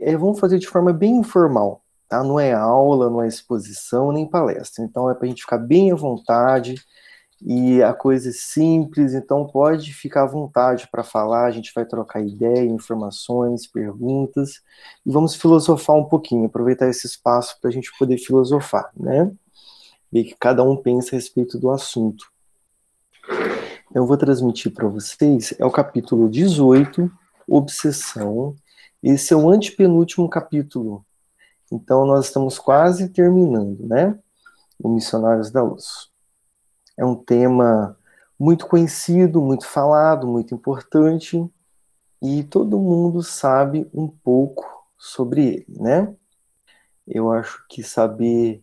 é, vamos fazer de forma bem informal, tá? Não é aula, não é exposição, nem palestra. Então é para a gente ficar bem à vontade e a coisa é simples, então pode ficar à vontade para falar, a gente vai trocar ideia, informações, perguntas, e vamos filosofar um pouquinho, aproveitar esse espaço para a gente poder filosofar, né? Ver que cada um pensa a respeito do assunto. Eu vou transmitir para vocês, é o capítulo 18, Obsessão. Esse é o antepenúltimo capítulo. Então nós estamos quase terminando, né? O Missionários da Luz. É um tema muito conhecido, muito falado, muito importante, e todo mundo sabe um pouco sobre ele, né? Eu acho que saber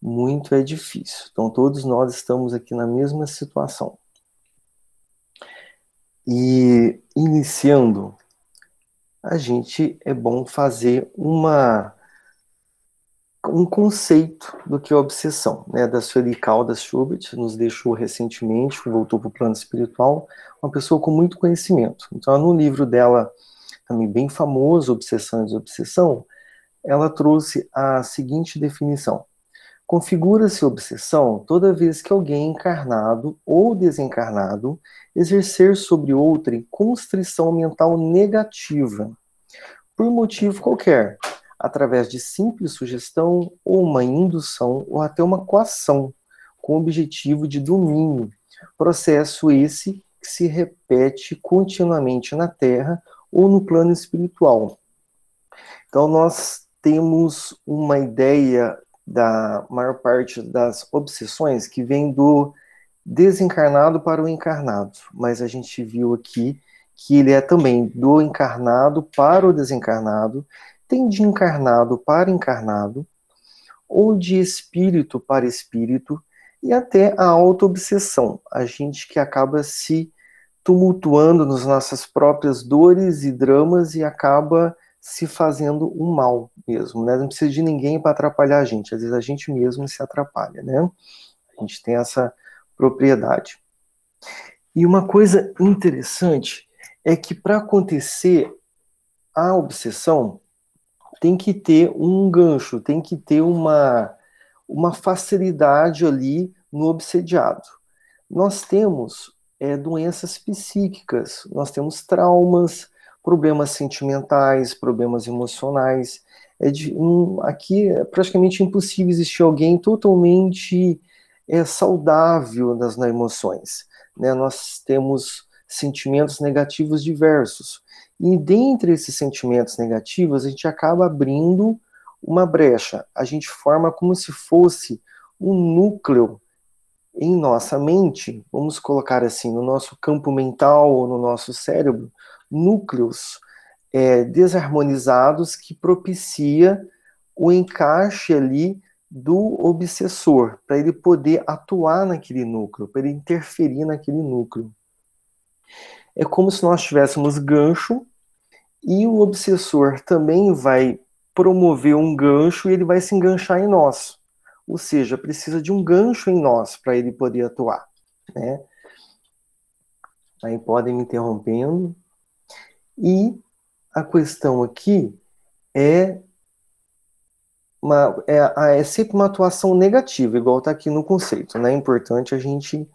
muito é difícil. Então todos nós estamos aqui na mesma situação. E iniciando, a gente é bom fazer uma um conceito do que é obsessão, né, da Sueli Caldas Schubert, nos deixou recentemente, voltou para o plano espiritual, uma pessoa com muito conhecimento. Então, no livro dela, também bem famoso, Obsessão e Desobsessão, ela trouxe a seguinte definição. Configura-se obsessão toda vez que alguém encarnado ou desencarnado exercer sobre outrem constrição mental negativa, por motivo qualquer, através de simples sugestão ou uma indução ou até uma coação, com objetivo de domínio. Processo esse que se repete continuamente na Terra ou no plano espiritual. Então, nós temos uma ideia da maior parte das obsessões que vem do desencarnado para o encarnado, mas a gente viu aqui que ele é também do encarnado para o desencarnado tem de encarnado para encarnado, ou de espírito para espírito, e até a auto-obsessão, a gente que acaba se tumultuando nas nossas próprias dores e dramas e acaba se fazendo um mal mesmo, né? Não precisa de ninguém para atrapalhar a gente, às vezes a gente mesmo se atrapalha, né? A gente tem essa propriedade. E uma coisa interessante é que para acontecer a obsessão, tem que ter um gancho, tem que ter uma, uma facilidade ali no obsediado. Nós temos é, doenças psíquicas, nós temos traumas, problemas sentimentais, problemas emocionais. É de, um, aqui é praticamente impossível existir alguém totalmente é, saudável nas, nas emoções. Né? Nós temos sentimentos negativos diversos. E dentre esses sentimentos negativos, a gente acaba abrindo uma brecha. A gente forma como se fosse um núcleo em nossa mente, vamos colocar assim, no nosso campo mental ou no nosso cérebro, núcleos é, desarmonizados que propicia o encaixe ali do obsessor, para ele poder atuar naquele núcleo, para ele interferir naquele núcleo. É como se nós tivéssemos gancho e o obsessor também vai promover um gancho e ele vai se enganchar em nós. Ou seja, precisa de um gancho em nós para ele poder atuar. Né? Aí podem me interrompendo. E a questão aqui é, uma, é, é sempre uma atuação negativa, igual está aqui no conceito. Né? É importante a gente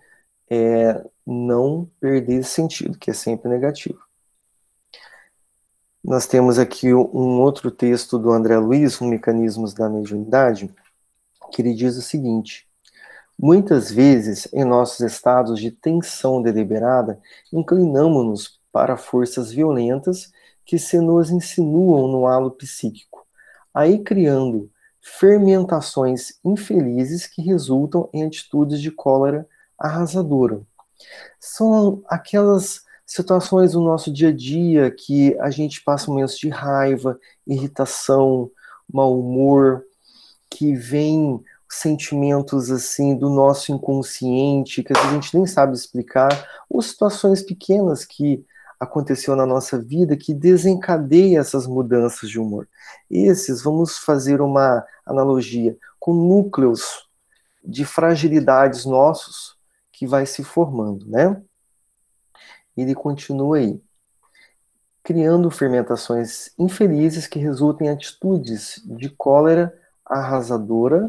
é, não perder esse sentido, que é sempre negativo. Nós temos aqui um outro texto do André Luiz, um Mecanismos da Mediunidade, que ele diz o seguinte: Muitas vezes, em nossos estados de tensão deliberada, inclinamos-nos para forças violentas que se nos insinuam no halo psíquico, aí criando fermentações infelizes que resultam em atitudes de cólera arrasadora. São aquelas situações do nosso dia a dia que a gente passa momentos de raiva, irritação, mau humor, que vem sentimentos assim do nosso inconsciente que a gente nem sabe explicar, ou situações pequenas que aconteceu na nossa vida que desencadeia essas mudanças de humor. Esses, vamos fazer uma analogia com núcleos de fragilidades nossos que vai se formando, né? Ele continua aí. criando fermentações infelizes que resultam em atitudes de cólera arrasadora,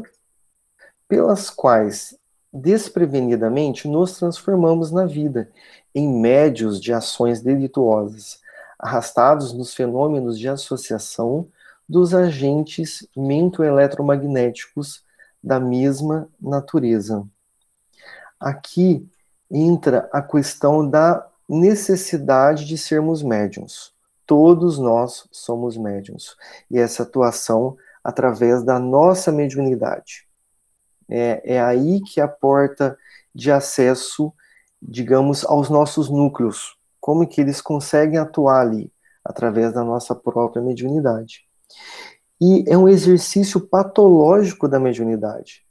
pelas quais desprevenidamente nos transformamos na vida em médios de ações delituosas, arrastados nos fenômenos de associação dos agentes mento-eletromagnéticos da mesma natureza. Aqui entra a questão da necessidade de sermos médiums. Todos nós somos médiums. E essa atuação através da nossa mediunidade. É, é aí que a porta de acesso, digamos, aos nossos núcleos. Como que eles conseguem atuar ali? Através da nossa própria mediunidade. E é um exercício patológico da mediunidade.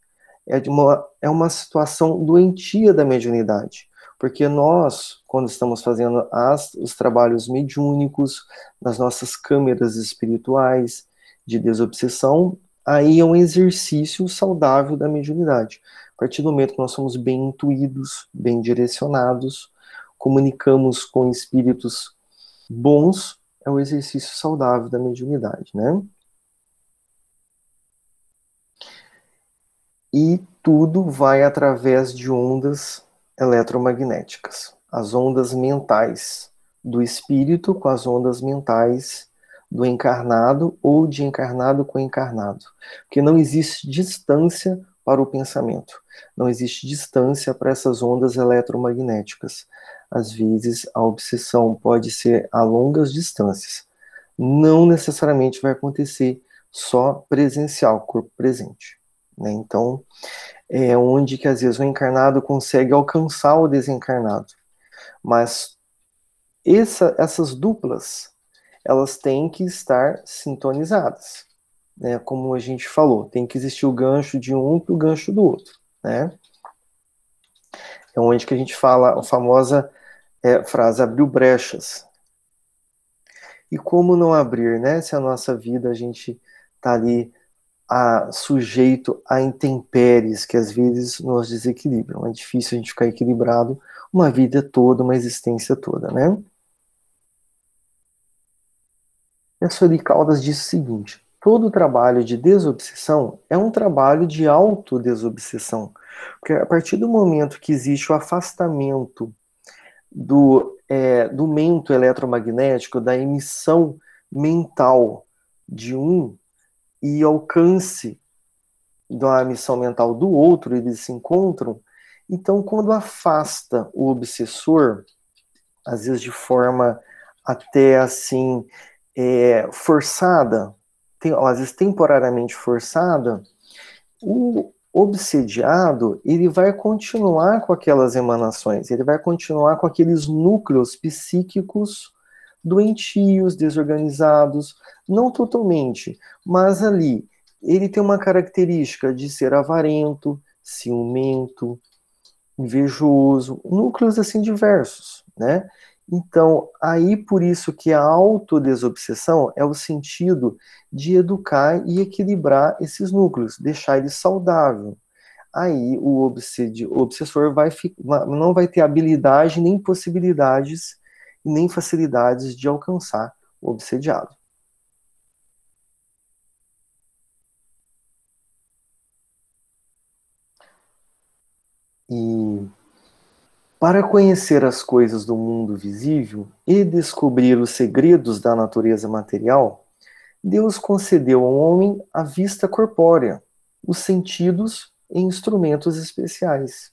É, uma, é uma situação doentia da mediunidade. Porque nós, quando estamos fazendo as, os trabalhos mediúnicos, nas nossas câmeras espirituais de desobsessão, aí é um exercício saudável da mediunidade. Partir do momento que nós somos bem intuídos, bem direcionados, comunicamos com espíritos bons, é o exercício saudável da mediunidade, né? E tudo vai através de ondas eletromagnéticas, as ondas mentais do espírito com as ondas mentais do encarnado ou de encarnado com encarnado. Porque não existe distância para o pensamento, não existe distância para essas ondas eletromagnéticas. Às vezes, a obsessão pode ser a longas distâncias. Não necessariamente vai acontecer só presencial, corpo presente. Né? Então, é onde que às vezes o encarnado consegue alcançar o desencarnado. Mas essa, essas duplas, elas têm que estar sintonizadas. Né? Como a gente falou, tem que existir o gancho de um para o gancho do outro. Né? É onde que a gente fala a famosa é, frase abriu brechas. E como não abrir, né? Se a nossa vida a gente está ali a, sujeito a intempéries que às vezes nos desequilibram. É difícil a gente ficar equilibrado uma vida toda, uma existência toda, né? E a Caldas diz o seguinte: todo trabalho de desobsessão é um trabalho de autodesobsessão. Porque a partir do momento que existe o afastamento do, é, do mento eletromagnético, da emissão mental de um e alcance da missão mental do outro, eles se encontram. Então, quando afasta o obsessor, às vezes de forma até assim é, forçada, às vezes temporariamente forçada, o obsediado ele vai continuar com aquelas emanações, ele vai continuar com aqueles núcleos psíquicos doentios, desorganizados, não totalmente, mas ali ele tem uma característica de ser avarento, ciumento, invejoso, núcleos assim diversos, né? Então, aí por isso que a autodesobsessão é o sentido de educar e equilibrar esses núcleos, deixar eles saudáveis. Aí o, obsessor vai, não vai ter habilidade nem possibilidades nem facilidades de alcançar o obsediado. E para conhecer as coisas do mundo visível e descobrir os segredos da natureza material, Deus concedeu ao homem a vista corpórea, os sentidos e instrumentos especiais.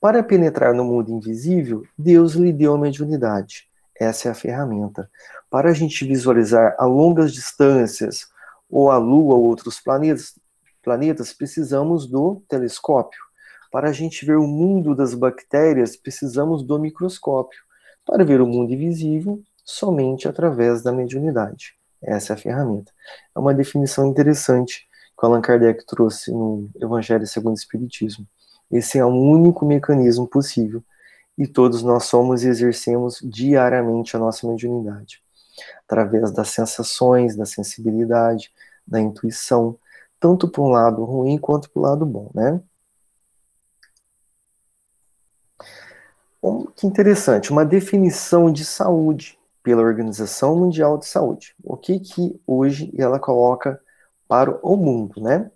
Para penetrar no mundo invisível, Deus lhe deu a mediunidade. Essa é a ferramenta. Para a gente visualizar a longas distâncias, ou a Lua ou outros planetas, planetas precisamos do telescópio. Para a gente ver o mundo das bactérias, precisamos do microscópio. Para ver o mundo invisível, somente através da mediunidade. Essa é a ferramenta. É uma definição interessante que Allan Kardec trouxe no Evangelho segundo o Espiritismo. Esse é o único mecanismo possível e todos nós somos e exercemos diariamente a nossa mediunidade, através das sensações, da sensibilidade, da intuição, tanto para um lado ruim quanto para o lado bom, né? Que interessante, uma definição de saúde pela Organização Mundial de Saúde. O que que hoje ela coloca para o mundo, né?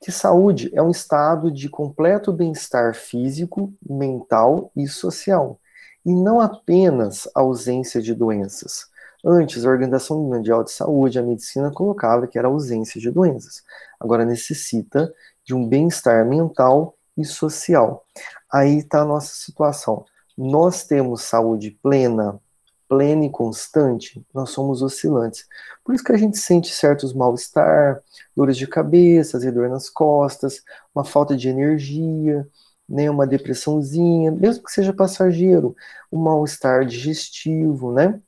Que saúde é um estado de completo bem-estar físico, mental e social, e não apenas ausência de doenças. Antes, a Organização Mundial de Saúde, a medicina colocava que era ausência de doenças. Agora necessita de um bem-estar mental e social. Aí está a nossa situação. Nós temos saúde plena, plena e constante, nós somos oscilantes. Por isso que a gente sente certos mal-estar, dores de cabeça, dor nas costas, uma falta de energia, né, uma depressãozinha, mesmo que seja passageiro, um mal-estar digestivo, né?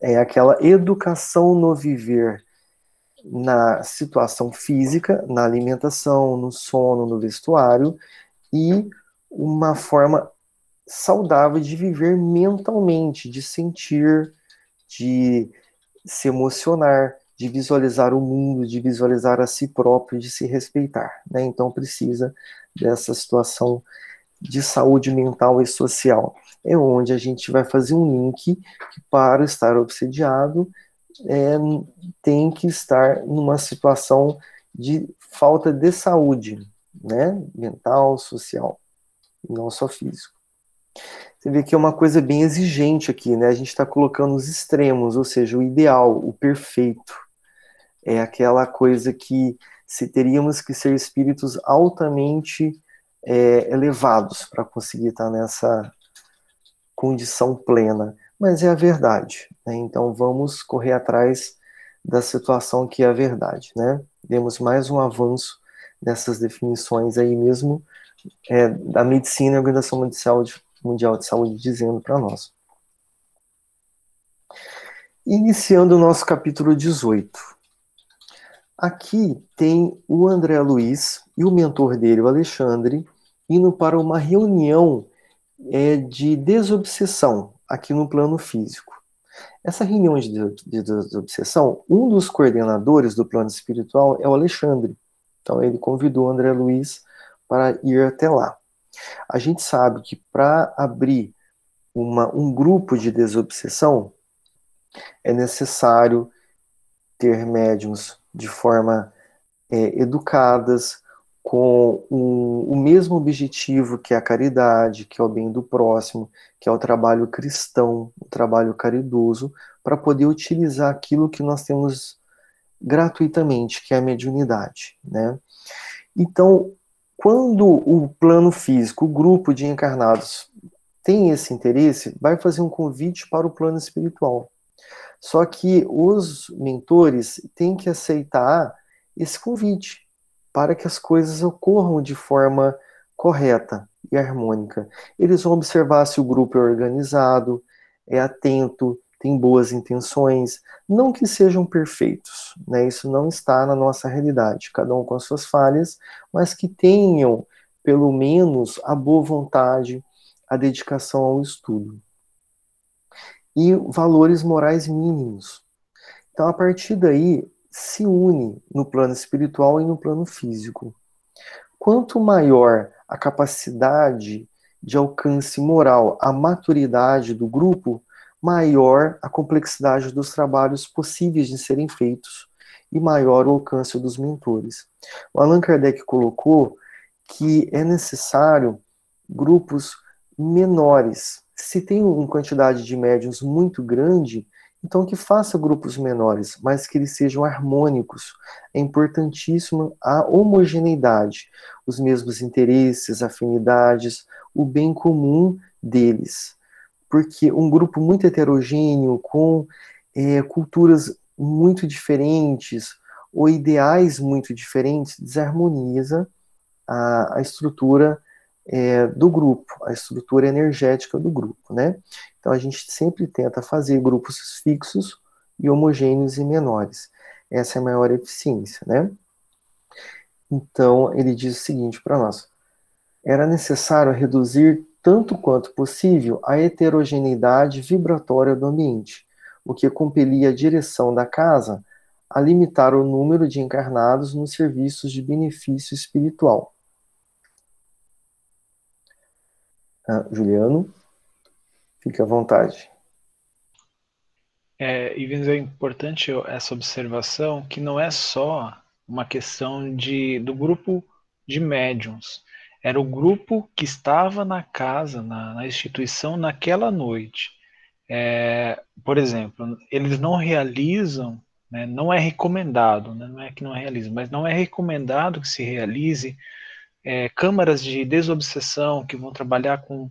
É aquela educação no viver na situação física, na alimentação, no sono, no vestuário e uma forma saudável de viver mentalmente, de sentir, de se emocionar, de visualizar o mundo, de visualizar a si próprio, de se respeitar. Né? Então precisa dessa situação de saúde mental e social. É onde a gente vai fazer um link que, para estar obsediado, é, tem que estar numa situação de falta de saúde, né? mental, social, não só físico. Você vê que é uma coisa bem exigente aqui, né? A gente está colocando os extremos, ou seja, o ideal, o perfeito. É aquela coisa que se teríamos que ser espíritos altamente é, elevados para conseguir estar tá nessa condição plena. Mas é a verdade, né? Então vamos correr atrás da situação que é a verdade, né? Demos mais um avanço nessas definições aí mesmo é, da medicina e Organização Mundial de Mundial de Saúde dizendo para nós. Iniciando o nosso capítulo 18. Aqui tem o André Luiz e o mentor dele, o Alexandre, indo para uma reunião é, de desobsessão aqui no plano físico. Essa reunião de, de desobsessão, um dos coordenadores do plano espiritual é o Alexandre. Então ele convidou o André Luiz para ir até lá. A gente sabe que para abrir uma, um grupo de desobsessão é necessário ter médiums de forma é, educadas, com um, o mesmo objetivo que é a caridade, que é o bem do próximo, que é o trabalho cristão, o trabalho caridoso, para poder utilizar aquilo que nós temos gratuitamente, que é a mediunidade. Né? Então, quando o plano físico, o grupo de encarnados tem esse interesse, vai fazer um convite para o plano espiritual. Só que os mentores têm que aceitar esse convite para que as coisas ocorram de forma correta e harmônica. Eles vão observar se o grupo é organizado, é atento, tem boas intenções, não que sejam perfeitos, né? Isso não está na nossa realidade, cada um com as suas falhas, mas que tenham pelo menos a boa vontade, a dedicação ao estudo. E valores morais mínimos. Então, a partir daí, se une no plano espiritual e no plano físico. Quanto maior a capacidade de alcance moral, a maturidade do grupo, maior a complexidade dos trabalhos possíveis de serem feitos e maior o alcance dos mentores. O Allan Kardec colocou que é necessário grupos menores. Se tem uma quantidade de médiums muito grande, então que faça grupos menores, mas que eles sejam harmônicos. É importantíssimo a homogeneidade, os mesmos interesses, afinidades, o bem comum deles porque um grupo muito heterogêneo, com é, culturas muito diferentes ou ideais muito diferentes, desarmoniza a, a estrutura é, do grupo, a estrutura energética do grupo, né? Então a gente sempre tenta fazer grupos fixos e homogêneos e menores. Essa é a maior eficiência, né? Então ele diz o seguinte para nós: era necessário reduzir tanto quanto possível, a heterogeneidade vibratória do ambiente, o que compelia a direção da casa a limitar o número de encarnados nos serviços de benefício espiritual. Ah, Juliano, fique à vontade. É, e é importante essa observação que não é só uma questão de, do grupo de médiums. Era o grupo que estava na casa, na, na instituição naquela noite. É, por exemplo, eles não realizam, né, não é recomendado, né, não é que não realiza, mas não é recomendado que se realize é, câmaras de desobsessão que vão trabalhar com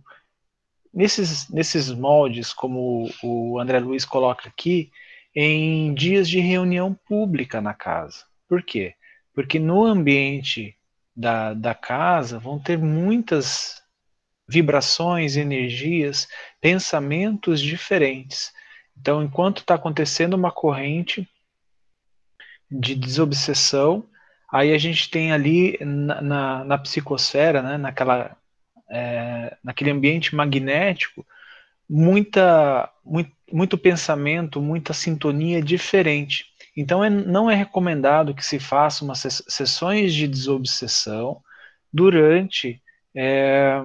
nesses, nesses moldes, como o André Luiz coloca aqui, em dias de reunião pública na casa. Por quê? Porque no ambiente da, da casa vão ter muitas vibrações, energias, pensamentos diferentes. Então, enquanto está acontecendo uma corrente de desobsessão, aí a gente tem ali na, na, na psicosfera, né, naquela, é, naquele ambiente magnético, muita, muito, muito pensamento, muita sintonia diferente. Então, é, não é recomendado que se faça umas sessões de desobsessão durante é,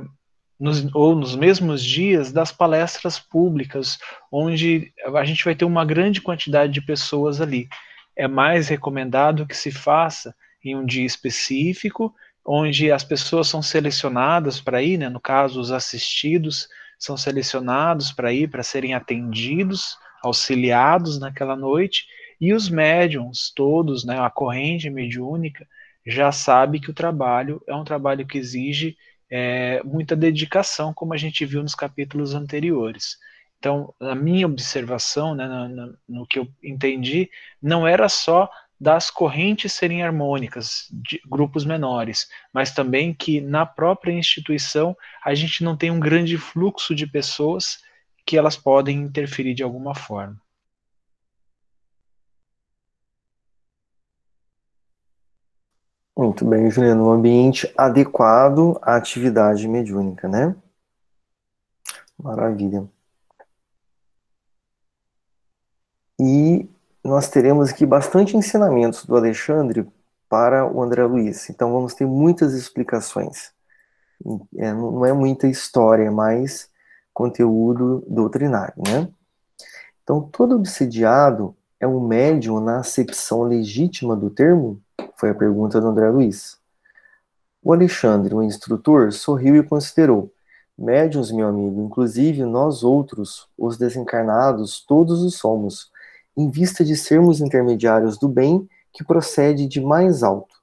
nos, ou nos mesmos dias das palestras públicas, onde a gente vai ter uma grande quantidade de pessoas ali. É mais recomendado que se faça em um dia específico, onde as pessoas são selecionadas para ir, né, no caso, os assistidos são selecionados para ir, para serem atendidos, auxiliados naquela noite, e os médiums todos, né, a corrente mediúnica, já sabe que o trabalho é um trabalho que exige é, muita dedicação, como a gente viu nos capítulos anteriores. Então, a minha observação, né, no, no, que eu entendi, não era só das correntes serem harmônicas, de grupos menores, mas também que na própria instituição a gente não tem um grande fluxo de pessoas que elas podem interferir de alguma forma. Muito bem, Juliano. Um ambiente adequado à atividade mediúnica, né? Maravilha. E nós teremos aqui bastante ensinamentos do Alexandre para o André Luiz. Então vamos ter muitas explicações. É, não é muita história, é mais conteúdo doutrinário, né? Então todo obsidiado é um médium na acepção legítima do termo? Foi a pergunta do André Luiz. O Alexandre, o instrutor, sorriu e considerou. Médiuns, meu amigo, inclusive nós outros, os desencarnados, todos os somos, em vista de sermos intermediários do bem que procede de mais alto,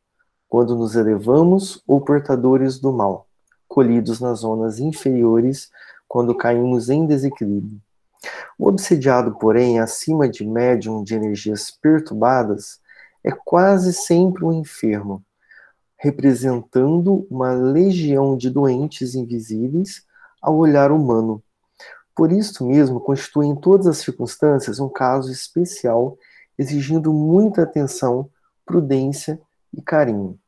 quando nos elevamos ou portadores do mal, colhidos nas zonas inferiores quando caímos em desequilíbrio. O obsediado, porém, acima de médium de energias perturbadas, é quase sempre um enfermo, representando uma legião de doentes invisíveis ao olhar humano. Por isso mesmo, constitui em todas as circunstâncias um caso especial, exigindo muita atenção, prudência e carinho.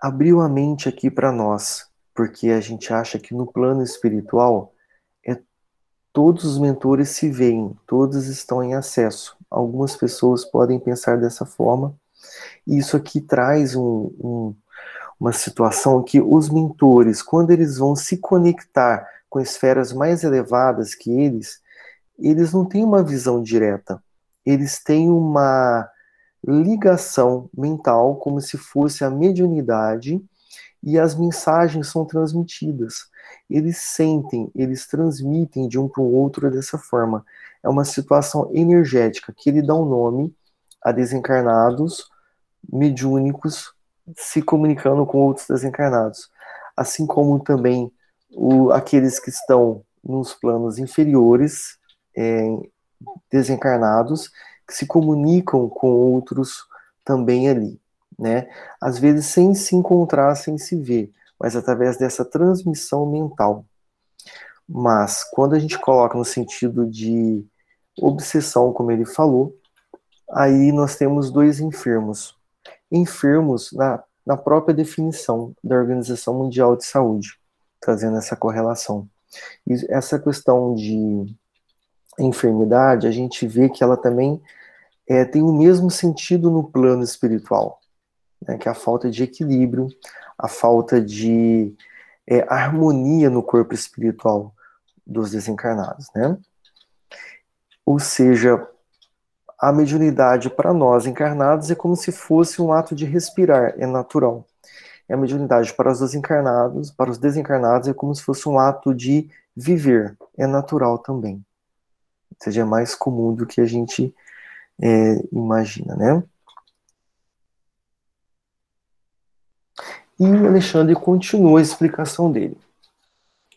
Abriu a mente aqui para nós, porque a gente acha que no plano espiritual é todos os mentores se veem, todos estão em acesso. Algumas pessoas podem pensar dessa forma. E isso aqui traz um, um, uma situação que os mentores, quando eles vão se conectar com esferas mais elevadas que eles, eles não têm uma visão direta. Eles têm uma ligação mental, como se fosse a mediunidade, e as mensagens são transmitidas. Eles sentem, eles transmitem de um para o outro dessa forma. É uma situação energética que ele dá um nome a desencarnados mediúnicos se comunicando com outros desencarnados, assim como também o, aqueles que estão nos planos inferiores, é, desencarnados, que se comunicam com outros também ali, né? Às vezes sem se encontrar, sem se ver, mas através dessa transmissão mental. Mas quando a gente coloca no sentido de obsessão, como ele falou, aí nós temos dois enfermos. Enfermos na, na própria definição da Organização Mundial de Saúde, trazendo essa correlação. E essa questão de enfermidade, a gente vê que ela também é, tem o mesmo sentido no plano espiritual, né, que é a falta de equilíbrio, a falta de é, harmonia no corpo espiritual dos desencarnados, né? Ou seja, a mediunidade para nós encarnados é como se fosse um ato de respirar, é natural. E a mediunidade para os desencarnados, para os desencarnados é como se fosse um ato de viver, é natural também. Ou seja, é mais comum do que a gente é, imagina, né? E Alexandre continua a explicação dele.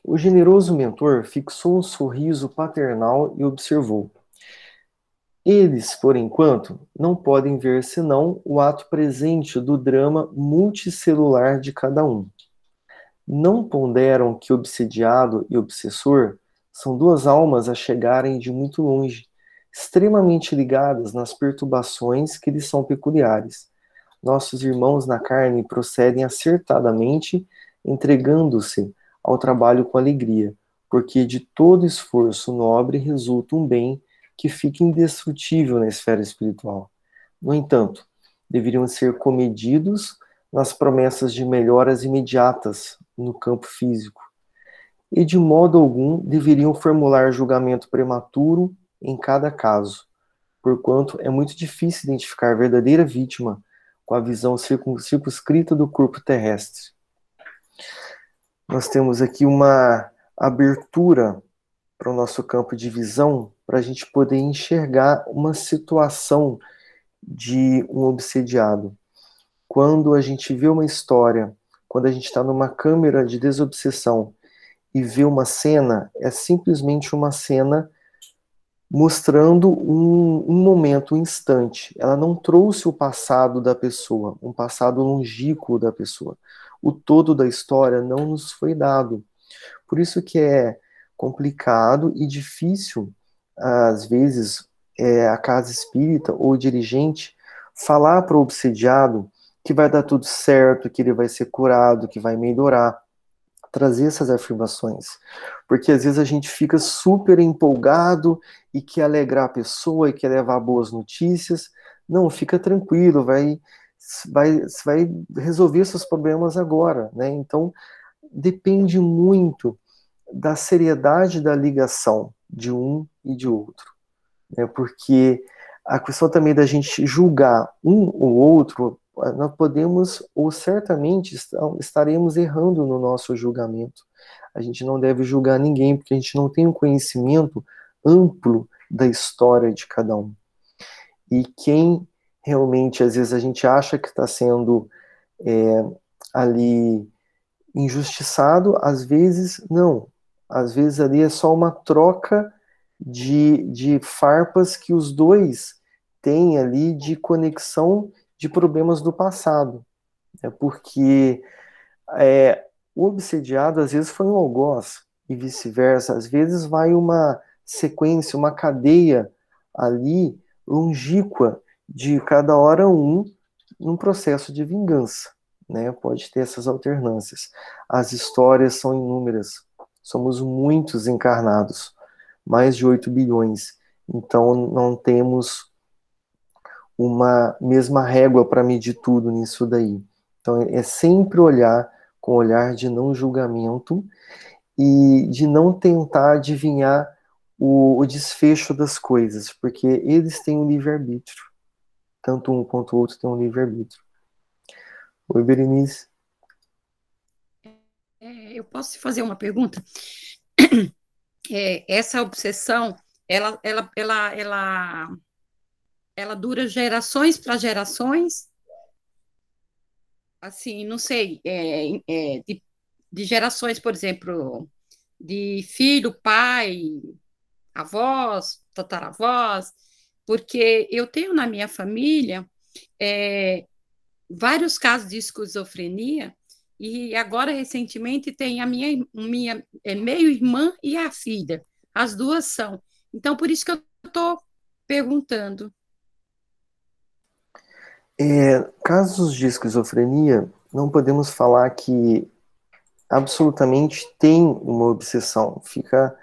O generoso mentor fixou um sorriso paternal e observou: Eles, por enquanto, não podem ver senão o ato presente do drama multicelular de cada um. Não ponderam que obsediado e obsessor são duas almas a chegarem de muito longe, extremamente ligadas nas perturbações que lhes são peculiares. Nossos irmãos na carne procedem acertadamente, entregando-se ao trabalho com alegria, porque de todo esforço nobre resulta um bem que fica indestrutível na esfera espiritual. No entanto, deveriam ser comedidos nas promessas de melhoras imediatas no campo físico, e de modo algum deveriam formular julgamento prematuro em cada caso, porquanto é muito difícil identificar a verdadeira vítima com a visão circunscrita do corpo terrestre nós temos aqui uma abertura para o nosso campo de visão, para a gente poder enxergar uma situação de um obsediado. Quando a gente vê uma história, quando a gente está numa câmera de desobsessão e vê uma cena, é simplesmente uma cena mostrando um, um, momento, um instante. Ela não trouxe o passado da pessoa, um passado longínquo da pessoa o todo da história não nos foi dado. Por isso que é complicado e difícil, às vezes, é, a casa espírita ou o dirigente falar para o obsediado que vai dar tudo certo, que ele vai ser curado, que vai melhorar. Trazer essas afirmações. Porque às vezes a gente fica super empolgado e quer alegrar a pessoa e quer levar boas notícias. Não, fica tranquilo, vai vai, vai resolver seus problemas agora, né? Então, depende muito da seriedade da ligação de um e de outro, né? Porque a questão também da gente julgar um ou outro, nós podemos, ou certamente estaremos errando no nosso julgamento. A gente não deve julgar ninguém, porque a gente não tem um conhecimento amplo da história de cada um. E quem realmente, às vezes, a gente acha que está sendo é, ali injustiçado, às vezes, não. Às vezes ali é só uma troca de, de farpas que os dois têm ali de conexão de problemas do passado. É porque é, o obsediado às vezes foi um algoz e vice-versa. Às vezes vai uma sequência, uma cadeia ali longínqua de cada hora um num processo de vingança. Né? Pode ter essas alternâncias. As histórias são inúmeras. Somos muitos encarnados, mais de 8 bilhões. Então não temos uma mesma régua para medir tudo nisso daí. Então é sempre olhar com olhar de não julgamento e de não tentar adivinhar o, o desfecho das coisas, porque eles têm o livre-arbítrio tanto um quanto o outro têm um livre-arbítrio. Oi, Berenice. É, eu posso fazer uma pergunta? É, essa obsessão, ela, ela, ela, ela, ela dura gerações para gerações? Assim, não sei, é, é, de, de gerações, por exemplo, de filho, pai, avós, tataravós, porque eu tenho na minha família é, vários casos de esquizofrenia e agora recentemente tem a minha, minha é, meio irmã e a filha, as duas são. Então por isso que eu estou perguntando. É, casos de esquizofrenia, não podemos falar que absolutamente tem uma obsessão. Fica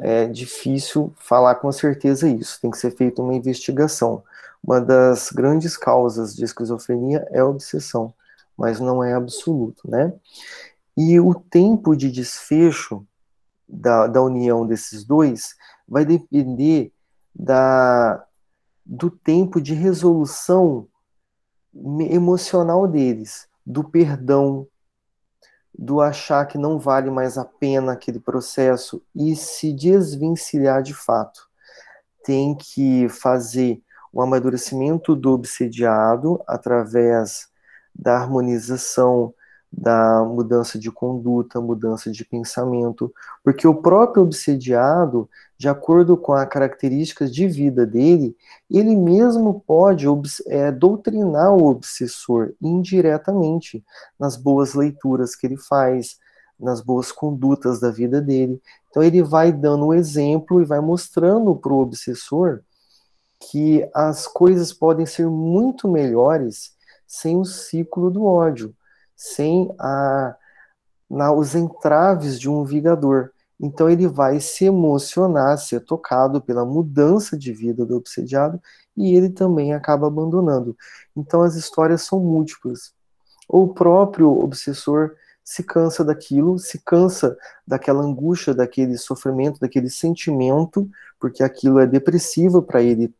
é difícil falar com certeza isso, tem que ser feita uma investigação. Uma das grandes causas de esquizofrenia é a obsessão, mas não é absoluto, né? E o tempo de desfecho da, da união desses dois vai depender da, do tempo de resolução emocional deles, do perdão, do achar que não vale mais a pena aquele processo e se desvencilhar de fato. Tem que fazer o amadurecimento do obsediado através da harmonização da mudança de conduta, mudança de pensamento, porque o próprio obsediado, de acordo com as características de vida dele, ele mesmo pode é, doutrinar o obsessor indiretamente nas boas leituras que ele faz, nas boas condutas da vida dele. Então ele vai dando o um exemplo e vai mostrando para o obsessor que as coisas podem ser muito melhores sem o ciclo do ódio sem a, na, os entraves de um vigador. Então ele vai se emocionar, ser tocado pela mudança de vida do obsediado e ele também acaba abandonando. Então as histórias são múltiplas. O próprio obsessor se cansa daquilo, se cansa daquela angústia, daquele sofrimento, daquele sentimento, porque aquilo é depressivo para ele.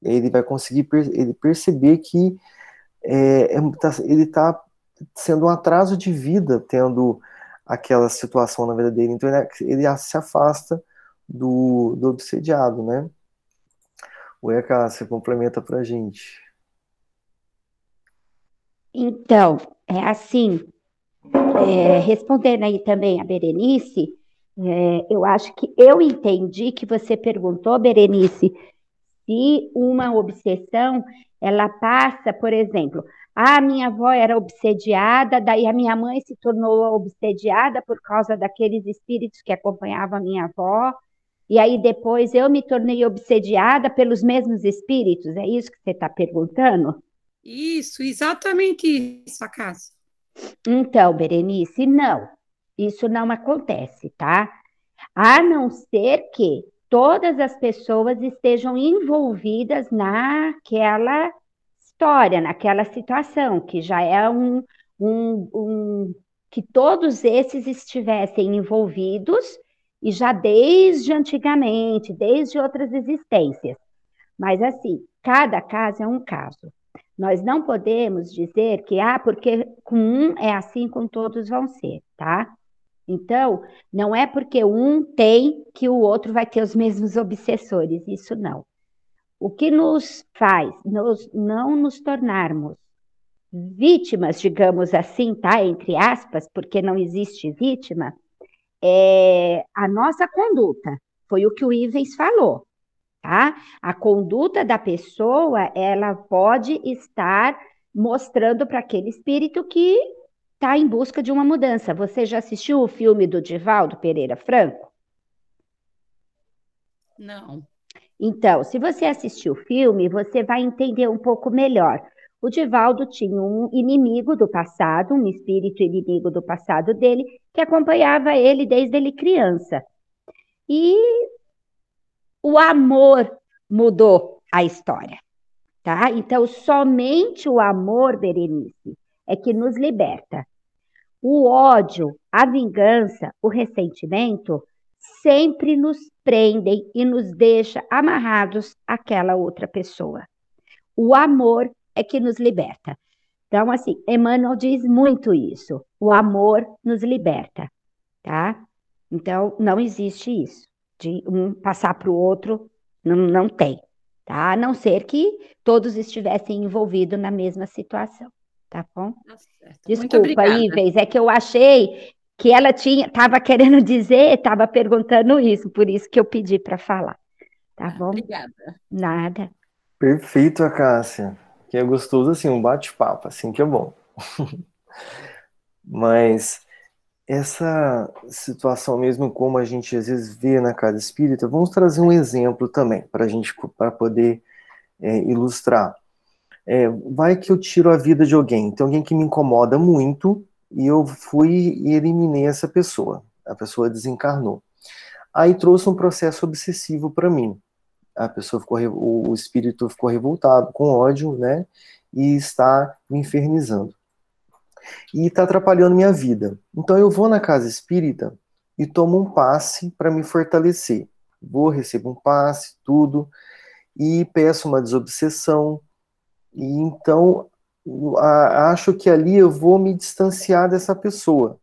Ele vai conseguir per ele perceber que é, é, tá, ele está sendo um atraso de vida tendo aquela situação na vida dele. Então ele, ele se afasta do, do obsediado, né? O Eka, você complementa para gente. Então, é assim, é, respondendo aí também a Berenice, é, eu acho que eu entendi que você perguntou, Berenice, se uma obsessão ela passa, por exemplo, a minha avó era obsediada, daí a minha mãe se tornou obsediada por causa daqueles espíritos que acompanhavam a minha avó. E aí depois eu me tornei obsediada pelos mesmos espíritos. É isso que você está perguntando? Isso, exatamente isso, acaso. Então, Berenice, não. Isso não acontece, tá? A não ser que todas as pessoas estejam envolvidas naquela história, naquela situação, que já é um, um, um que todos esses estivessem envolvidos e já desde antigamente, desde outras existências. Mas assim, cada caso é um caso. Nós não podemos dizer que, ah, porque com um é assim, com todos vão ser, tá? Então, não é porque um tem que o outro vai ter os mesmos obsessores, isso não. O que nos faz nos, não nos tornarmos vítimas, digamos assim, tá? Entre aspas, porque não existe vítima, é a nossa conduta. Foi o que o Ivens falou, tá? A conduta da pessoa, ela pode estar mostrando para aquele espírito que está em busca de uma mudança. Você já assistiu o filme do Divaldo Pereira Franco? Não. Então, se você assistir o filme, você vai entender um pouco melhor. O Divaldo tinha um inimigo do passado, um espírito inimigo do passado dele, que acompanhava ele desde ele criança. E o amor mudou a história, tá? Então, somente o amor, Berenice, é que nos liberta. O ódio, a vingança, o ressentimento sempre nos prendem e nos deixa amarrados àquela outra pessoa. O amor é que nos liberta. Então, assim, Emmanuel diz muito isso. O amor nos liberta, tá? Então, não existe isso. De um passar para o outro, não, não tem, tá? A não ser que todos estivessem envolvidos na mesma situação, tá bom? Tá Desculpa, Ives, é que eu achei que ela tinha, estava querendo dizer, estava perguntando isso, por isso que eu pedi para falar. Tá bom? Obrigada. Nada. Perfeito, Cássia. Que é gostoso assim, um bate-papo, assim que é bom. Mas essa situação mesmo como a gente às vezes vê na casa espírita, vamos trazer um exemplo também para a gente para poder é, ilustrar. É, vai que eu tiro a vida de alguém, tem alguém que me incomoda muito e eu fui e eliminei essa pessoa. A pessoa desencarnou. Aí trouxe um processo obsessivo para mim. A pessoa ficou, o espírito ficou revoltado, com ódio, né? E está me infernizando. E está atrapalhando minha vida. Então eu vou na casa espírita e tomo um passe para me fortalecer. vou, recebo um passe, tudo, e peço uma desobsessão, e então acho que ali eu vou me distanciar dessa pessoa.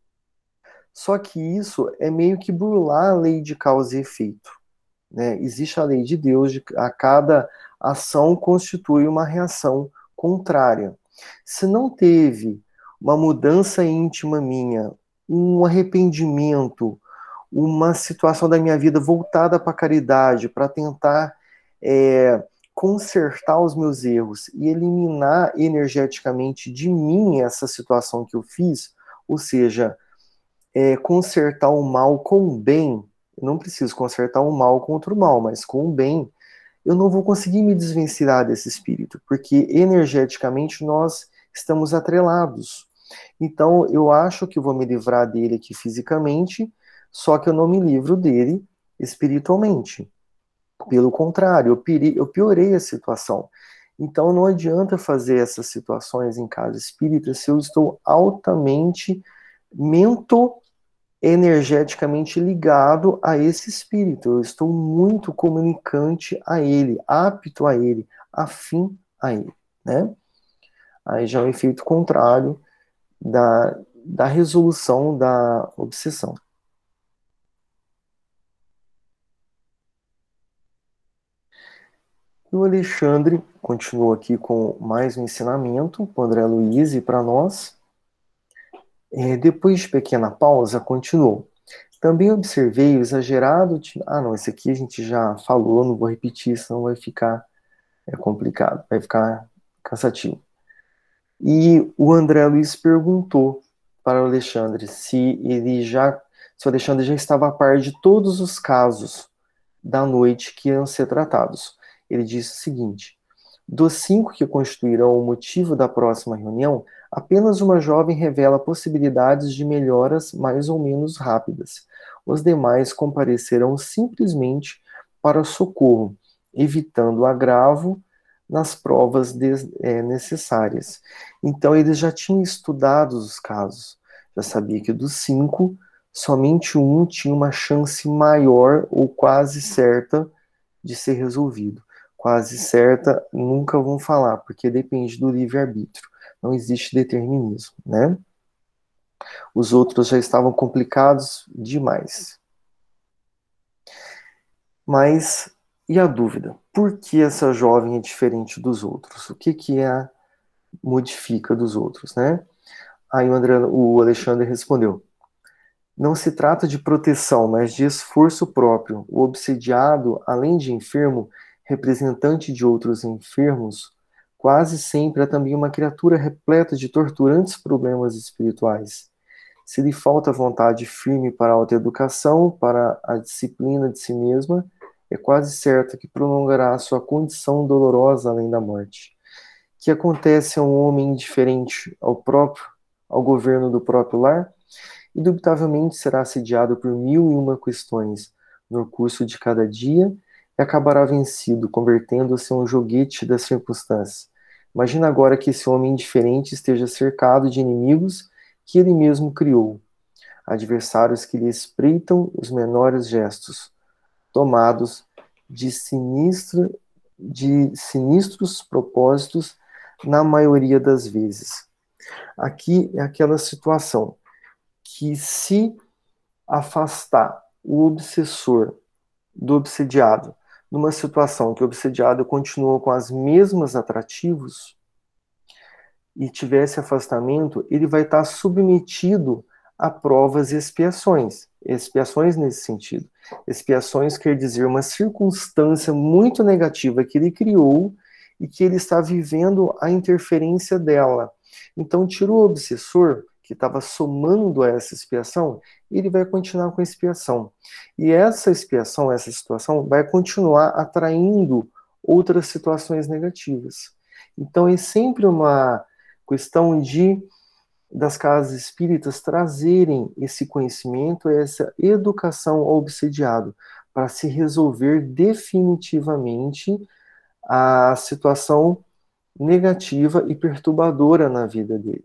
Só que isso é meio que burlar a lei de causa e efeito. Né? Existe a lei de Deus, de, a cada ação constitui uma reação contrária. Se não teve uma mudança íntima minha, um arrependimento, uma situação da minha vida voltada para a caridade, para tentar é, consertar os meus erros e eliminar energeticamente de mim essa situação que eu fiz, ou seja, é, consertar o mal com o bem. Eu não preciso consertar o mal contra o mal, mas com o bem, eu não vou conseguir me desvencilhar desse espírito, porque energeticamente nós estamos atrelados. Então, eu acho que vou me livrar dele aqui fisicamente, só que eu não me livro dele espiritualmente. Pelo contrário, eu, piri, eu piorei a situação. Então, não adianta fazer essas situações em casa espírita se eu estou altamente mento energeticamente ligado a esse espírito. Eu estou muito comunicante a ele, apto a ele, afim a ele, né? Aí já é um efeito contrário da, da resolução da obsessão. E o Alexandre continuou aqui com mais um ensinamento para André Luiz e para nós. É, depois de pequena pausa, continuou. Também observei o exagerado. Ah, não, esse aqui a gente já falou, não vou repetir, senão vai ficar é, complicado, vai ficar cansativo. E o André Luiz perguntou para o Alexandre se ele já, se o Alexandre já estava a par de todos os casos da noite que iam ser tratados. Ele disse o seguinte: dos cinco que constituirão o motivo da próxima reunião, apenas uma jovem revela possibilidades de melhoras mais ou menos rápidas. Os demais comparecerão simplesmente para socorro, evitando o agravo nas provas é, necessárias. Então, eles já tinham estudado os casos, já sabia que dos cinco, somente um tinha uma chance maior ou quase certa de ser resolvido. Quase certa, nunca vão falar, porque depende do livre-arbítrio. Não existe determinismo, né? Os outros já estavam complicados demais. Mas e a dúvida? Por que essa jovem é diferente dos outros? O que que a modifica dos outros, né? Aí o, André, o Alexandre respondeu: Não se trata de proteção, mas de esforço próprio. O obsediado, além de enfermo, representante de outros enfermos, quase sempre é também uma criatura repleta de torturantes problemas espirituais. Se lhe falta vontade firme para a autoeducação, para a disciplina de si mesma, é quase certo que prolongará sua condição dolorosa além da morte. Que acontece a um homem indiferente ao próprio, ao governo do próprio lar? Indubitavelmente será assediado por mil e uma questões no curso de cada dia e acabará vencido, convertendo-se em um joguete das circunstâncias. Imagina agora que esse homem indiferente esteja cercado de inimigos que ele mesmo criou, adversários que lhe espreitam os menores gestos, tomados de, sinistra, de sinistros propósitos na maioria das vezes. Aqui é aquela situação que se afastar o obsessor do obsediado numa situação que o obsediado continua com as mesmas atrativos e tivesse afastamento, ele vai estar submetido a provas e expiações. Expiações nesse sentido. Expiações quer dizer uma circunstância muito negativa que ele criou e que ele está vivendo a interferência dela. Então, tira o obsessor, que estava somando a essa expiação, ele vai continuar com a expiação. E essa expiação, essa situação, vai continuar atraindo outras situações negativas. Então, é sempre uma questão de das casas espíritas trazerem esse conhecimento, essa educação ao obsediado, para se resolver definitivamente a situação negativa e perturbadora na vida dele.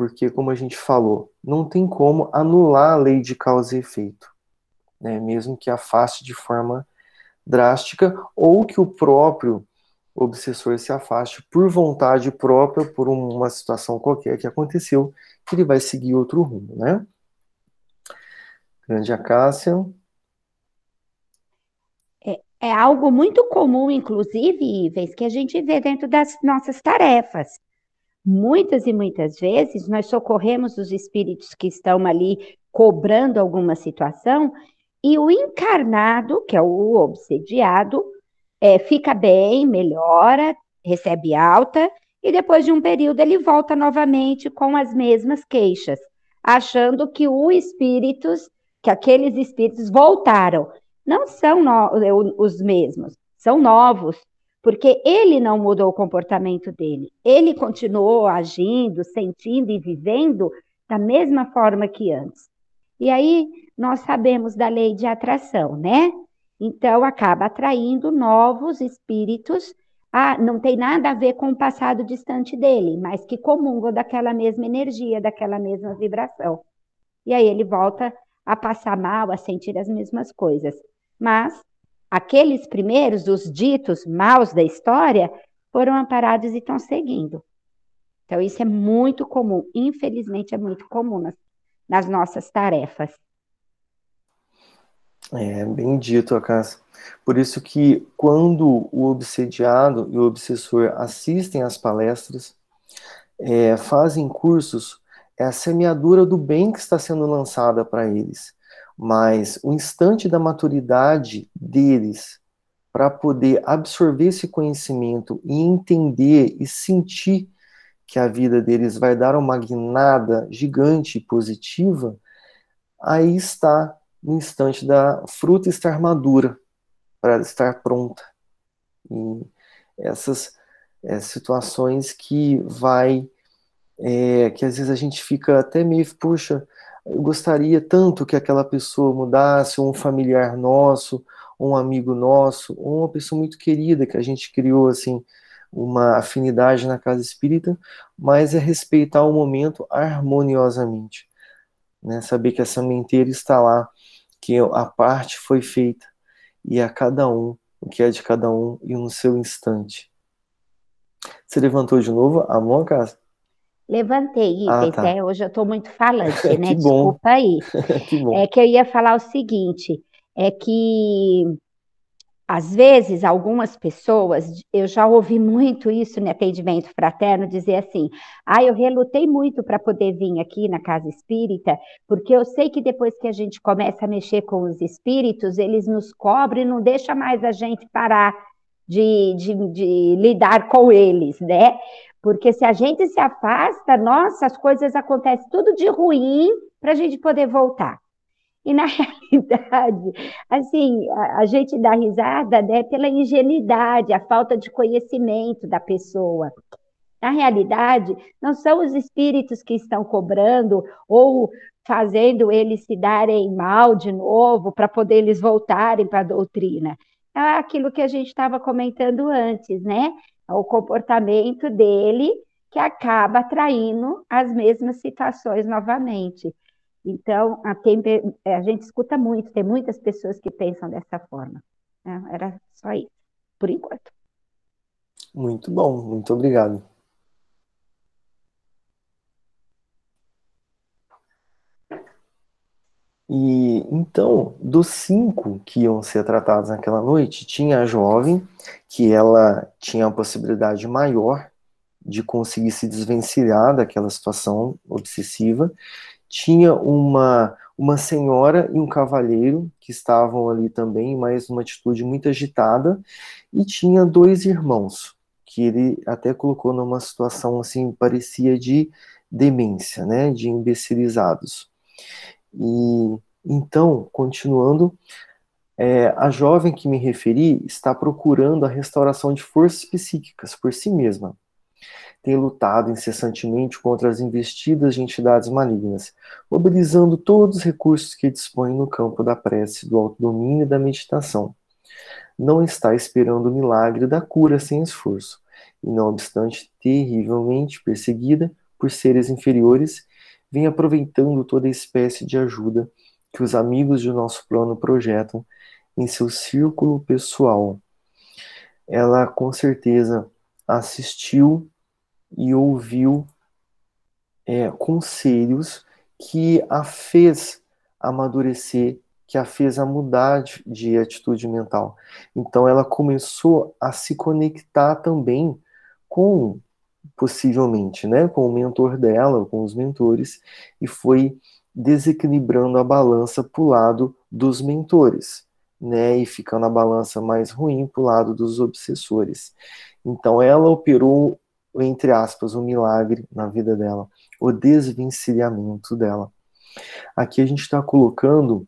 Porque, como a gente falou, não tem como anular a lei de causa e efeito. né, mesmo que afaste de forma drástica, ou que o próprio obsessor se afaste por vontade própria, por uma situação qualquer que aconteceu, que ele vai seguir outro rumo, né? Grande Acácia. É, é algo muito comum, inclusive, Ives, que a gente vê dentro das nossas tarefas. Muitas e muitas vezes nós socorremos os espíritos que estão ali cobrando alguma situação e o encarnado, que é o obsediado, é, fica bem, melhora, recebe alta, e depois de um período ele volta novamente com as mesmas queixas, achando que o espíritos, que aqueles espíritos voltaram. Não são no, os mesmos, são novos, porque ele não mudou o comportamento dele. Ele continuou agindo, sentindo e vivendo da mesma forma que antes. E aí nós sabemos da lei de atração, né? Então acaba atraindo novos espíritos. Ah, não tem nada a ver com o passado distante dele, mas que comungam daquela mesma energia, daquela mesma vibração. E aí ele volta a passar mal, a sentir as mesmas coisas. Mas aqueles primeiros, os ditos maus da história, foram amparados e estão seguindo. Então, isso é muito comum, infelizmente, é muito comum nas, nas nossas tarefas. É, bem dito, Acácia. Por isso que quando o obsediado e o obsessor assistem às palestras, é, fazem cursos, é a semeadura do bem que está sendo lançada para eles. Mas o instante da maturidade deles para poder absorver esse conhecimento e entender e sentir que a vida deles vai dar uma guinada gigante e positiva, aí está no instante da fruta estar madura, para estar pronta. E essas é, situações que vai, é, que às vezes a gente fica até meio, puxa, eu gostaria tanto que aquela pessoa mudasse, um familiar nosso, um amigo nosso, uma pessoa muito querida que a gente criou assim uma afinidade na casa espírita, mas é respeitar o momento harmoniosamente, né? Saber que a sementeira está lá que a parte foi feita e a cada um o que é de cada um e no seu instante. Você levantou de novo a mão, Cássio? Levantei, ah, tá. é, hoje eu estou muito falante, né? Desculpa aí. que bom. É que eu ia falar o seguinte, é que às vezes, algumas pessoas, eu já ouvi muito isso no atendimento fraterno, dizer assim: ah, eu relutei muito para poder vir aqui na casa espírita, porque eu sei que depois que a gente começa a mexer com os espíritos, eles nos cobrem e não deixa mais a gente parar de, de, de lidar com eles, né? Porque se a gente se afasta, nossa, as coisas acontecem tudo de ruim para a gente poder voltar. E na realidade, assim, a, a, gente dá risada né, pela ingenuidade, a falta de conhecimento da pessoa. Na realidade, não são os espíritos que estão cobrando ou fazendo eles se darem mal de novo para poder eles voltarem para a doutrina. É aquilo que a gente estava comentando antes, né? O comportamento dele que acaba atraindo as mesmas situações novamente. Então, a, é, a gente escuta muito, tem muitas pessoas que pensam dessa forma. Né? Era só isso, por enquanto. Muito bom, muito obrigado. E então, dos cinco que iam ser tratados naquela noite, tinha a jovem, que ela tinha a possibilidade maior de conseguir se desvencilhar daquela situação obsessiva, tinha uma, uma senhora e um cavalheiro que estavam ali também, mas numa atitude muito agitada, e tinha dois irmãos, que ele até colocou numa situação assim, parecia de demência, né, de imbecilizados. E então, continuando, é, a jovem que me referi está procurando a restauração de forças psíquicas por si mesma tem lutado incessantemente contra as investidas de entidades malignas, mobilizando todos os recursos que dispõe no campo da prece, do autodomínio e da meditação. Não está esperando o milagre da cura sem esforço, e não obstante terrivelmente perseguida por seres inferiores, vem aproveitando toda espécie de ajuda que os amigos de nosso plano projetam em seu círculo pessoal. Ela com certeza assistiu e ouviu é, conselhos que a fez amadurecer, que a fez a mudar de, de atitude mental. Então ela começou a se conectar também com possivelmente, né, com o mentor dela, com os mentores, e foi desequilibrando a balança para o lado dos mentores, né, e ficando a balança mais ruim para o lado dos obsessores. Então ela operou, entre aspas, um milagre na vida dela, o desvencilhamento dela. Aqui a gente está colocando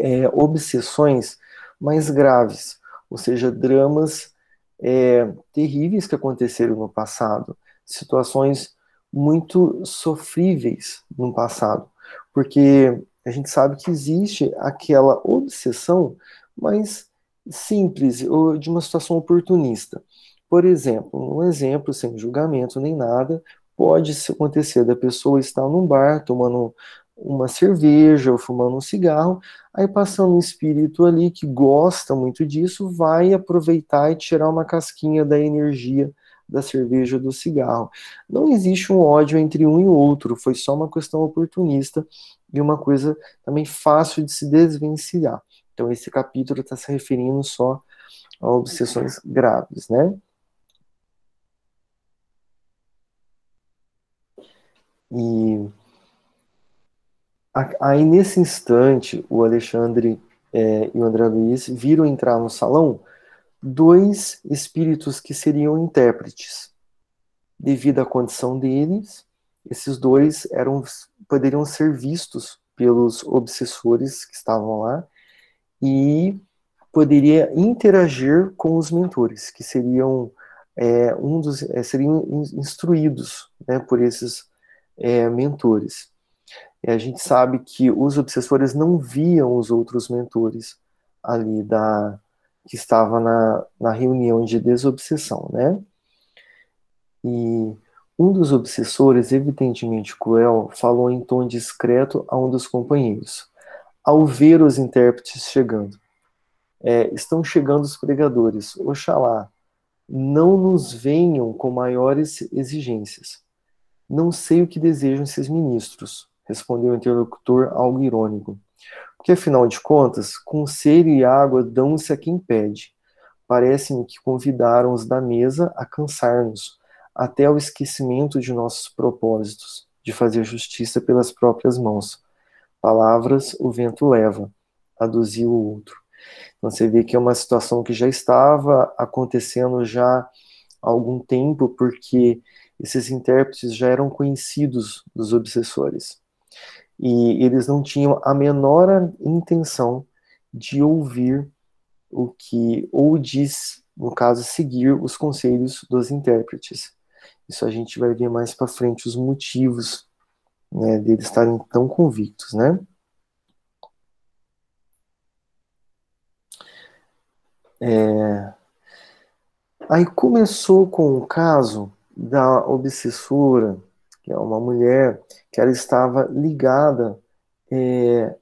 é, obsessões mais graves, ou seja, dramas é, terríveis que aconteceram no passado, situações muito sofríveis no passado, porque a gente sabe que existe aquela obsessão mais simples ou de uma situação oportunista. Por exemplo, um exemplo sem julgamento nem nada, pode acontecer da pessoa estar num bar tomando uma cerveja ou fumando um cigarro, aí passando um espírito ali que gosta muito disso, vai aproveitar e tirar uma casquinha da energia da cerveja ou do cigarro. Não existe um ódio entre um e outro, foi só uma questão oportunista e uma coisa também fácil de se desvencilhar. Então esse capítulo está se referindo só a obsessões graves, né? E Aí, nesse instante, o Alexandre é, e o André Luiz viram entrar no salão dois espíritos que seriam intérpretes. Devido à condição deles, esses dois eram, poderiam ser vistos pelos obsessores que estavam lá e poderia interagir com os mentores, que seriam é, um dos, é, seriam instruídos né, por esses é, mentores. E a gente sabe que os obsessores não viam os outros mentores ali da que estava na, na reunião de desobsessão, né? E um dos obsessores, evidentemente cruel, falou em tom discreto a um dos companheiros, ao ver os intérpretes chegando. É, estão chegando os pregadores, oxalá, não nos venham com maiores exigências. Não sei o que desejam esses ministros, respondeu o interlocutor algo irônico. Porque, afinal de contas, conselho e água dão-se a quem pede. Parece-me que convidaram os da mesa a cansar-nos, até o esquecimento de nossos propósitos, de fazer justiça pelas próprias mãos. Palavras o vento leva, aduziu o outro. Então você vê que é uma situação que já estava acontecendo já há algum tempo, porque esses intérpretes já eram conhecidos dos obsessores e eles não tinham a menor intenção de ouvir o que, ou de, no caso, seguir os conselhos dos intérpretes. Isso a gente vai ver mais para frente, os motivos né, deles estarem tão convictos, né? É... Aí começou com o caso da obsessora que é uma mulher que ela estava ligada, é,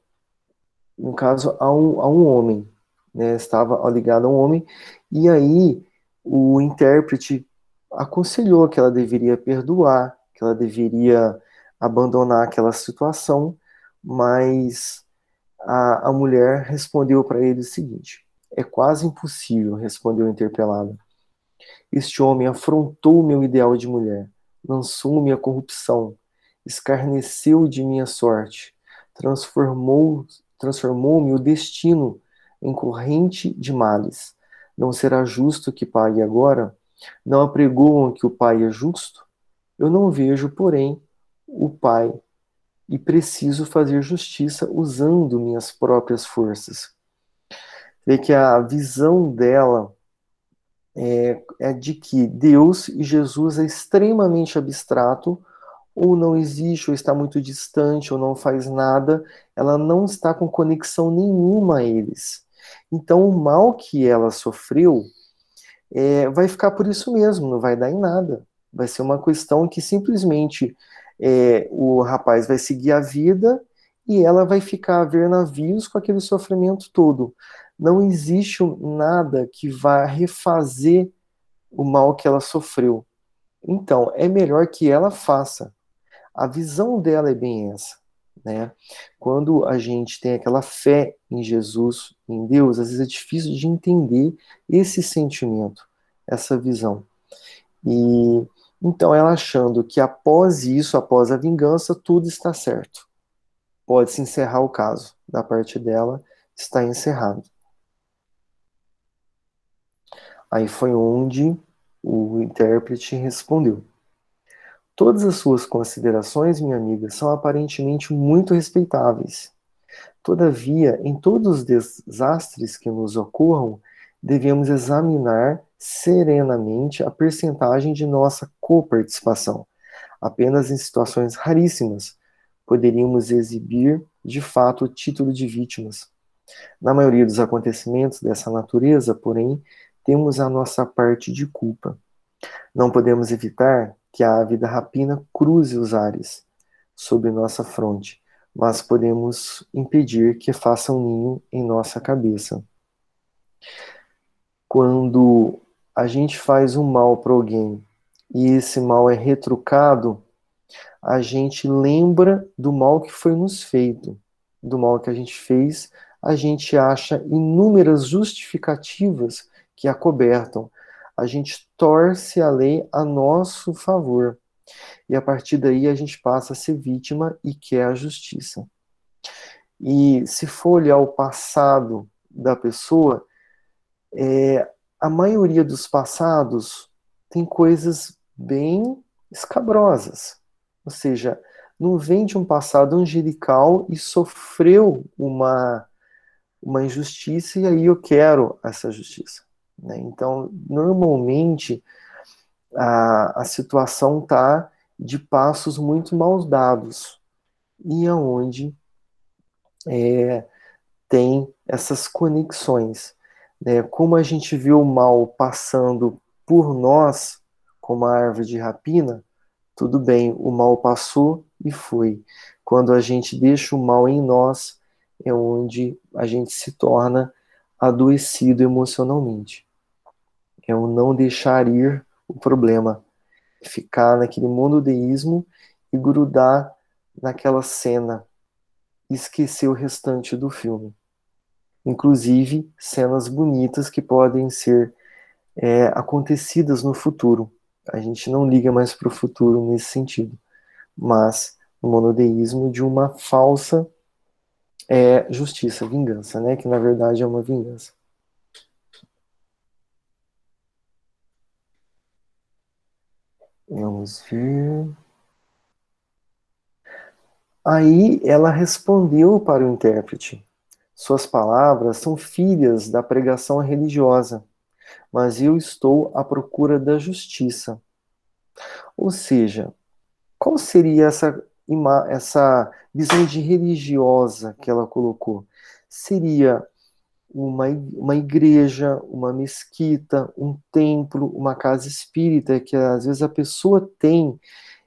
no caso, a um, a um homem, né? estava ligada a um homem, e aí o intérprete aconselhou que ela deveria perdoar, que ela deveria abandonar aquela situação, mas a, a mulher respondeu para ele o seguinte: é quase impossível, respondeu o interpelado. Este homem afrontou o meu ideal de mulher lançou-me a corrupção, escarneceu de minha sorte, transformou transformou-me o destino em corrente de males. Não será justo que pague agora? Não apregoam que o Pai é justo? Eu não vejo, porém, o Pai e preciso fazer justiça usando minhas próprias forças. Vê que a visão dela é, é de que Deus e Jesus é extremamente abstrato, ou não existe, ou está muito distante, ou não faz nada, ela não está com conexão nenhuma a eles. Então, o mal que ela sofreu é, vai ficar por isso mesmo, não vai dar em nada. Vai ser uma questão que simplesmente é, o rapaz vai seguir a vida e ela vai ficar a ver navios com aquele sofrimento todo. Não existe nada que vá refazer o mal que ela sofreu. Então, é melhor que ela faça. A visão dela é bem essa. Né? Quando a gente tem aquela fé em Jesus, em Deus, às vezes é difícil de entender esse sentimento, essa visão. E então ela achando que após isso, após a vingança, tudo está certo. Pode-se encerrar o caso. Da parte dela, está encerrado. Aí foi onde o intérprete respondeu: Todas as suas considerações, minha amiga, são aparentemente muito respeitáveis. Todavia, em todos os desastres que nos ocorram, devemos examinar serenamente a percentagem de nossa coparticipação. Apenas em situações raríssimas poderíamos exibir de fato o título de vítimas. Na maioria dos acontecimentos dessa natureza, porém, temos a nossa parte de culpa. Não podemos evitar que a ávida rapina cruze os ares sob nossa fronte, mas podemos impedir que faça um ninho em nossa cabeça. Quando a gente faz um mal para alguém e esse mal é retrucado, a gente lembra do mal que foi nos feito, do mal que a gente fez, a gente acha inúmeras justificativas que acobertam a gente torce a lei a nosso favor. E a partir daí a gente passa a ser vítima e quer a justiça. E se for olhar o passado da pessoa, é, a maioria dos passados tem coisas bem escabrosas. Ou seja, não vem de um passado angelical e sofreu uma, uma injustiça e aí eu quero essa justiça. Né? Então, normalmente, a, a situação está de passos muito mal dados e aonde é, tem essas conexões. Né? Como a gente vê o mal passando por nós, como a árvore de rapina, tudo bem, o mal passou e foi. Quando a gente deixa o mal em nós, é onde a gente se torna adoecido emocionalmente. É o não deixar ir o problema, ficar naquele monodeísmo e grudar naquela cena, esquecer o restante do filme. Inclusive cenas bonitas que podem ser é, acontecidas no futuro. A gente não liga mais para o futuro nesse sentido, mas o monodeísmo de uma falsa é, justiça, vingança, né? Que na verdade é uma vingança. Vamos ver. Aí ela respondeu para o intérprete: Suas palavras são filhas da pregação religiosa, mas eu estou à procura da justiça. Ou seja, qual seria essa, essa visão de religiosa que ela colocou? Seria uma, uma igreja, uma mesquita, um templo, uma casa espírita que às vezes a pessoa tem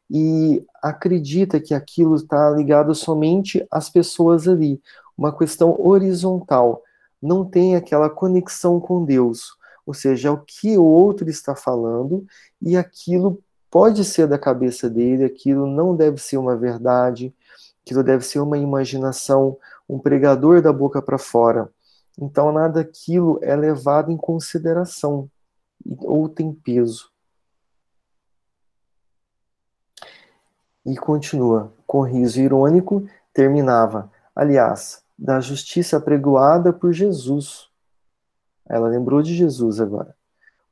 e acredita que aquilo está ligado somente às pessoas ali, uma questão horizontal, não tem aquela conexão com Deus, ou seja, é o que o outro está falando e aquilo pode ser da cabeça dele, aquilo não deve ser uma verdade, aquilo deve ser uma imaginação, um pregador da boca para fora. Então, nada daquilo é levado em consideração ou tem peso. E continua, com riso irônico, terminava. Aliás, da justiça pregoada por Jesus. Ela lembrou de Jesus agora.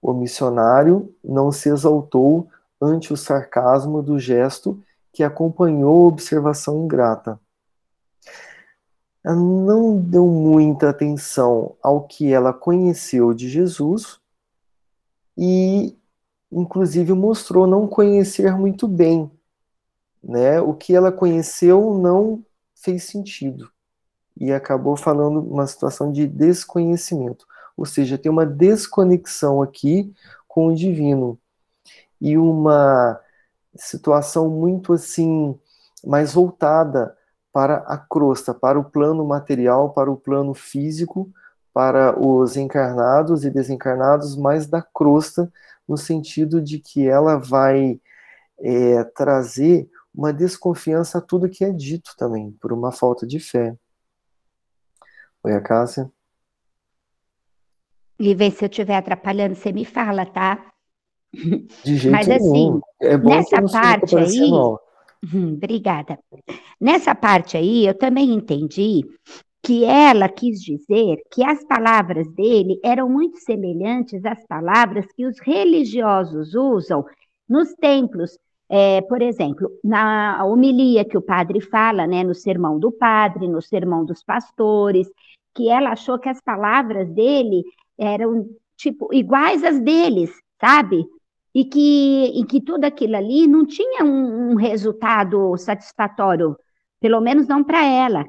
O missionário não se exaltou ante o sarcasmo do gesto que acompanhou a observação ingrata ela não deu muita atenção ao que ela conheceu de Jesus e, inclusive, mostrou não conhecer muito bem. Né? O que ela conheceu não fez sentido e acabou falando uma situação de desconhecimento, ou seja, tem uma desconexão aqui com o divino e uma situação muito assim mais voltada para a crosta, para o plano material, para o plano físico, para os encarnados e desencarnados, mas da crosta, no sentido de que ela vai é, trazer uma desconfiança a tudo que é dito também, por uma falta de fé. Oi, Cássia. E vê se eu estiver atrapalhando, você me fala, tá? De jeito Mas, assim, nenhum. É bom nessa parte aí. Hum, obrigada. Nessa parte aí, eu também entendi que ela quis dizer que as palavras dele eram muito semelhantes às palavras que os religiosos usam nos templos. É, por exemplo, na homilia que o padre fala, né, no sermão do padre, no sermão dos pastores, que ela achou que as palavras dele eram tipo iguais às deles, sabe? E que, e que tudo aquilo ali não tinha um, um resultado satisfatório, pelo menos não para ela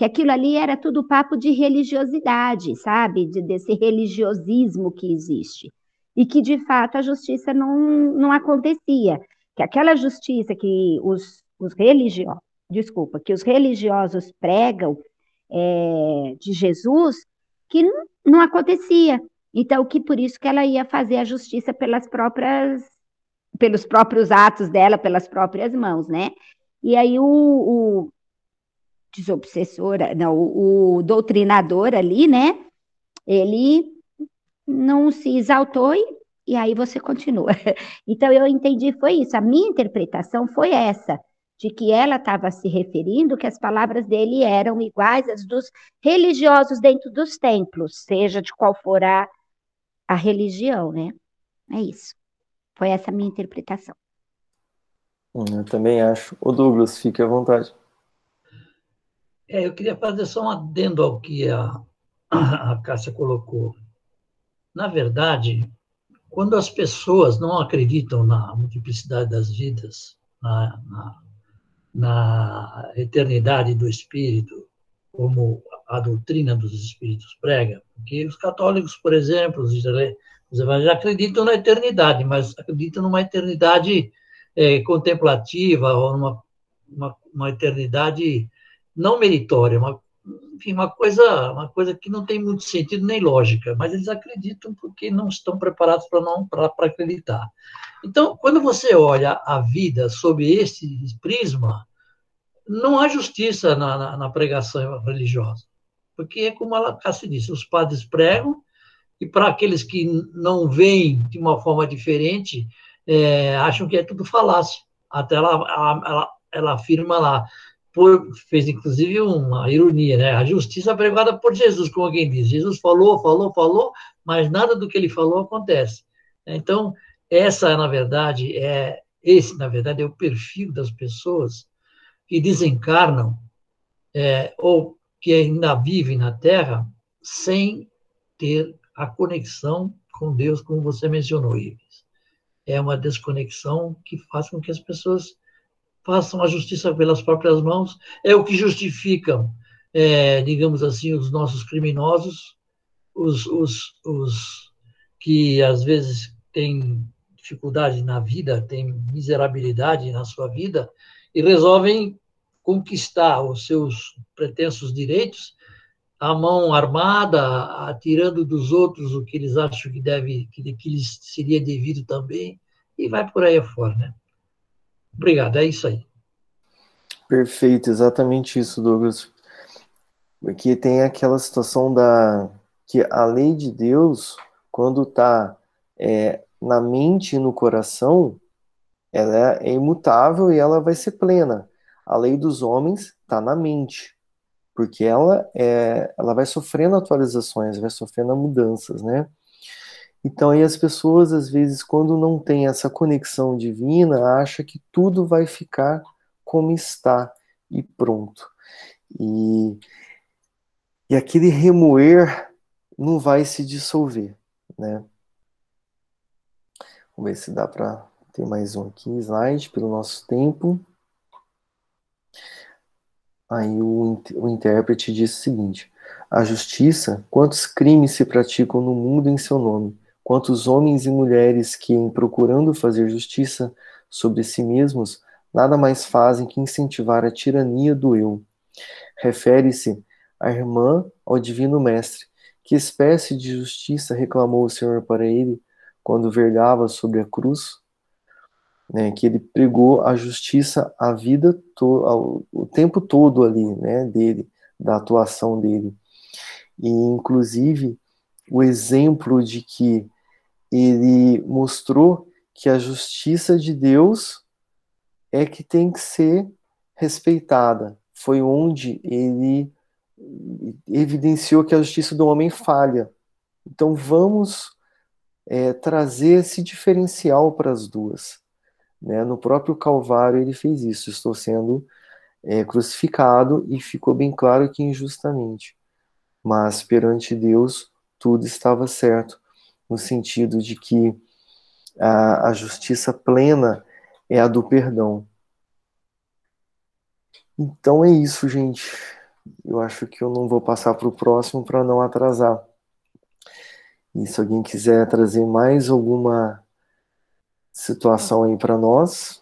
que aquilo ali era tudo papo de religiosidade, sabe? De, desse religiosismo que existe. E que, de fato, a justiça não, não acontecia. Que aquela justiça que os, os religiosos, desculpa, que os religiosos pregam é, de Jesus, que não, não acontecia. Então, que por isso que ela ia fazer a justiça pelas próprias, pelos próprios atos dela, pelas próprias mãos, né? E aí o, o desobsessora, não, o, o doutrinador ali, né? Ele não se exaltou e, e aí você continua. Então eu entendi foi isso. A minha interpretação foi essa, de que ela estava se referindo que as palavras dele eram iguais às dos religiosos dentro dos templos, seja de qual for a, a religião, né? É isso. Foi essa a minha interpretação. Hum, eu também acho. O Douglas, fique à vontade. É, eu queria fazer só um adendo ao que a, a Cássia colocou. Na verdade, quando as pessoas não acreditam na multiplicidade das vidas, na, na, na eternidade do espírito, como a doutrina dos espíritos prega, porque os católicos, por exemplo, os evangélicos acreditam na eternidade, mas acreditam numa eternidade é, contemplativa ou numa uma, uma eternidade não meritória, uma, enfim, uma coisa, uma coisa que não tem muito sentido nem lógica, mas eles acreditam porque não estão preparados para não para acreditar. Então, quando você olha a vida sob esse prisma, não há justiça na, na, na pregação religiosa, porque é como a Cássia disse, os padres pregam e para aqueles que não veem de uma forma diferente, é, acham que é tudo falácia. Até ela, ela, ela afirma lá, por, fez inclusive uma ironia, né? A justiça pregada por Jesus, como alguém diz. Jesus falou, falou, falou, mas nada do que ele falou acontece. Então, essa, na verdade, é esse, na verdade, é o perfil das pessoas que desencarnam é, ou que ainda vivem na Terra sem ter a conexão com Deus, como você mencionou, Ives. É uma desconexão que faz com que as pessoas façam a justiça pelas próprias mãos, é o que justifica, é, digamos assim, os nossos criminosos, os, os, os que às vezes têm dificuldade na vida, têm miserabilidade na sua vida, e resolvem conquistar os seus pretensos direitos a mão armada, atirando dos outros o que eles acham que deve, que, que lhes seria devido também, e vai por aí afora, né? Obrigado, é isso aí. Perfeito, exatamente isso, Douglas. Porque tem aquela situação da que a lei de Deus, quando está é, na mente e no coração, ela é imutável e ela vai ser plena. A lei dos homens está na mente, porque ela é, ela vai sofrendo atualizações, vai sofrendo mudanças, né? Então aí as pessoas às vezes quando não tem essa conexão divina, acha que tudo vai ficar como está e pronto. E, e aquele remoer não vai se dissolver, né? Vamos ver se dá para ter mais um aqui, slide, pelo nosso tempo. Aí o, o intérprete diz o seguinte: A justiça, quantos crimes se praticam no mundo em seu nome? Quantos homens e mulheres que, em procurando fazer justiça sobre si mesmos, nada mais fazem que incentivar a tirania do eu. Refere-se a irmã ao divino mestre. Que espécie de justiça reclamou o Senhor para ele quando vergava sobre a cruz? Né, que ele pregou a justiça a vida to o tempo todo ali, né, dele, da atuação dele. E inclusive o exemplo de que ele mostrou que a justiça de Deus é que tem que ser respeitada. Foi onde ele evidenciou que a justiça do homem falha. Então vamos é, trazer esse diferencial para as duas. Né? No próprio Calvário ele fez isso. Estou sendo é, crucificado e ficou bem claro que injustamente. Mas perante Deus tudo estava certo, no sentido de que a, a justiça plena é a do perdão. Então é isso, gente. Eu acho que eu não vou passar para o próximo para não atrasar. E se alguém quiser trazer mais alguma situação aí para nós.